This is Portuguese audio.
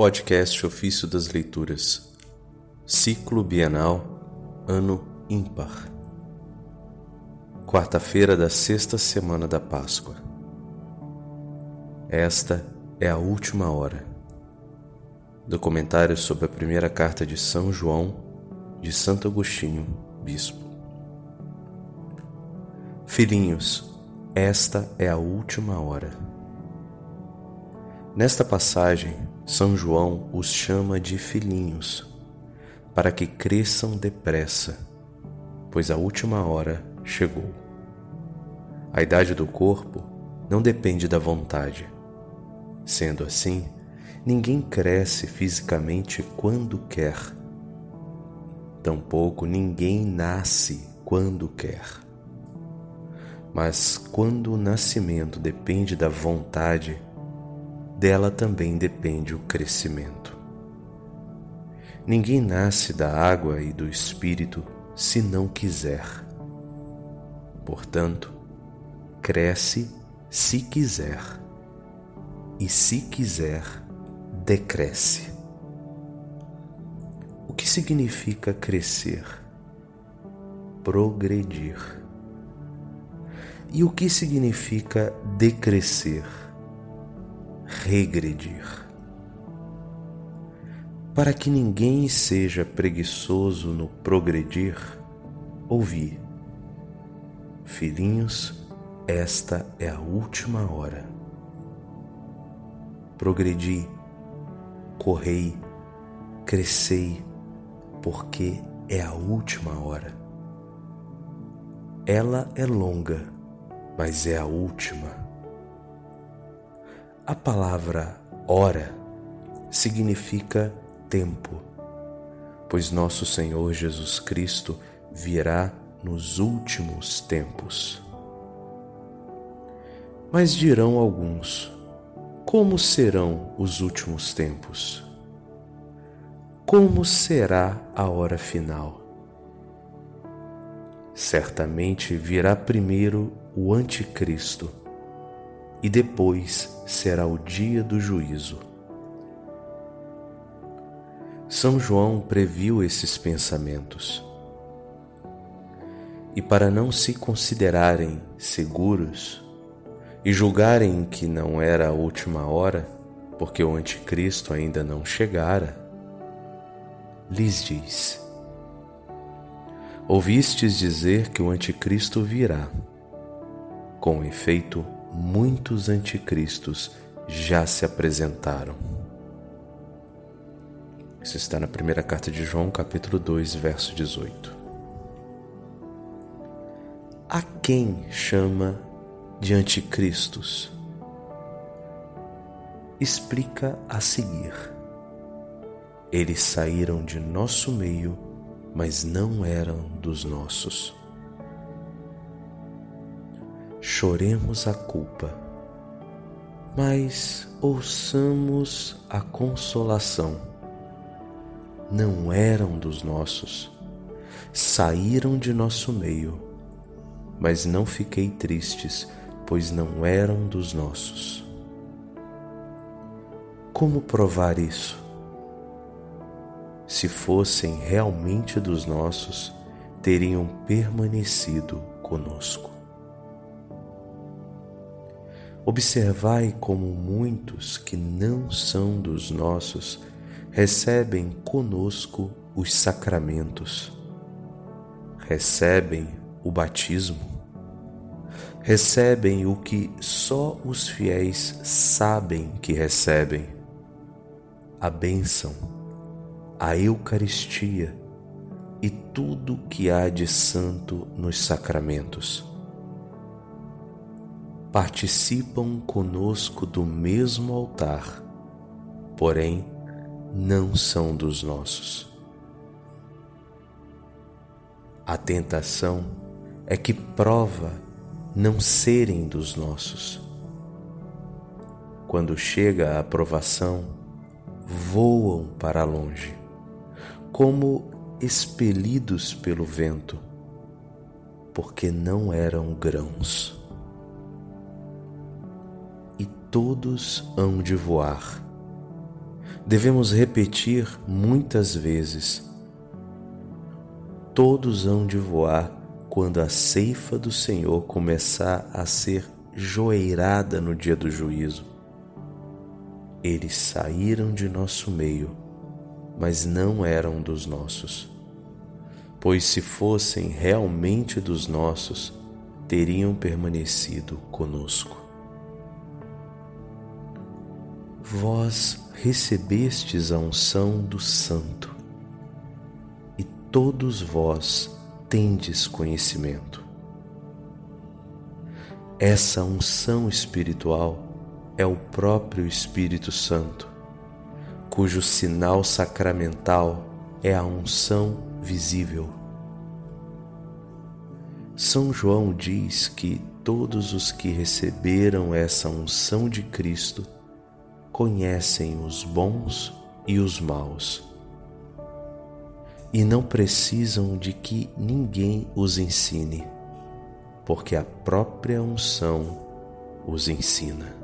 Podcast Ofício das Leituras, Ciclo Bienal, Ano Ímpar. Quarta-feira da sexta semana da Páscoa. Esta é a última hora. Documentário sobre a primeira carta de São João, de Santo Agostinho, Bispo. Filhinhos, esta é a última hora. Nesta passagem, São João os chama de filhinhos, para que cresçam depressa, pois a última hora chegou. A idade do corpo não depende da vontade. Sendo assim, ninguém cresce fisicamente quando quer. Tampouco ninguém nasce quando quer. Mas quando o nascimento depende da vontade, dela também depende o crescimento. Ninguém nasce da água e do espírito se não quiser. Portanto, cresce se quiser, e se quiser, decresce. O que significa crescer? Progredir. E o que significa decrescer? Regredir. Para que ninguém seja preguiçoso no progredir, ouvi. Filhinhos, esta é a última hora. Progredi, correi, crescei, porque é a última hora. Ela é longa mas é a última. A palavra hora significa tempo, pois nosso Senhor Jesus Cristo virá nos últimos tempos. Mas dirão alguns: como serão os últimos tempos? Como será a hora final? Certamente virá primeiro o Anticristo e depois será o dia do juízo. São João previu esses pensamentos. E para não se considerarem seguros e julgarem que não era a última hora, porque o Anticristo ainda não chegara, lhes diz: Ouvistes dizer que o Anticristo virá. Com efeito, muitos anticristos já se apresentaram. Isso está na primeira carta de João, capítulo 2, verso 18. A quem chama de anticristos? Explica a seguir. Eles saíram de nosso meio mas não eram dos nossos. Choremos a culpa, mas ouçamos a consolação. Não eram dos nossos, saíram de nosso meio, mas não fiquei tristes, pois não eram dos nossos. Como provar isso? se fossem realmente dos nossos, teriam permanecido conosco. Observai como muitos que não são dos nossos recebem conosco os sacramentos, recebem o batismo, recebem o que só os fiéis sabem que recebem, a bênção a Eucaristia e tudo que há de santo nos sacramentos. Participam conosco do mesmo altar, porém não são dos nossos. A tentação é que prova não serem dos nossos. Quando chega a aprovação, voam para longe como expelidos pelo vento, porque não eram grãos. Todos hão de voar, devemos repetir muitas vezes: Todos hão de voar quando a ceifa do Senhor começar a ser joeirada no dia do juízo. Eles saíram de nosso meio, mas não eram dos nossos. Pois se fossem realmente dos nossos, teriam permanecido conosco. Vós recebestes a unção do Santo, e todos vós tendes conhecimento. Essa unção espiritual é o próprio Espírito Santo, cujo sinal sacramental é a unção visível. São João diz que todos os que receberam essa unção de Cristo conhecem os bons e os maus e não precisam de que ninguém os ensine, porque a própria unção os ensina.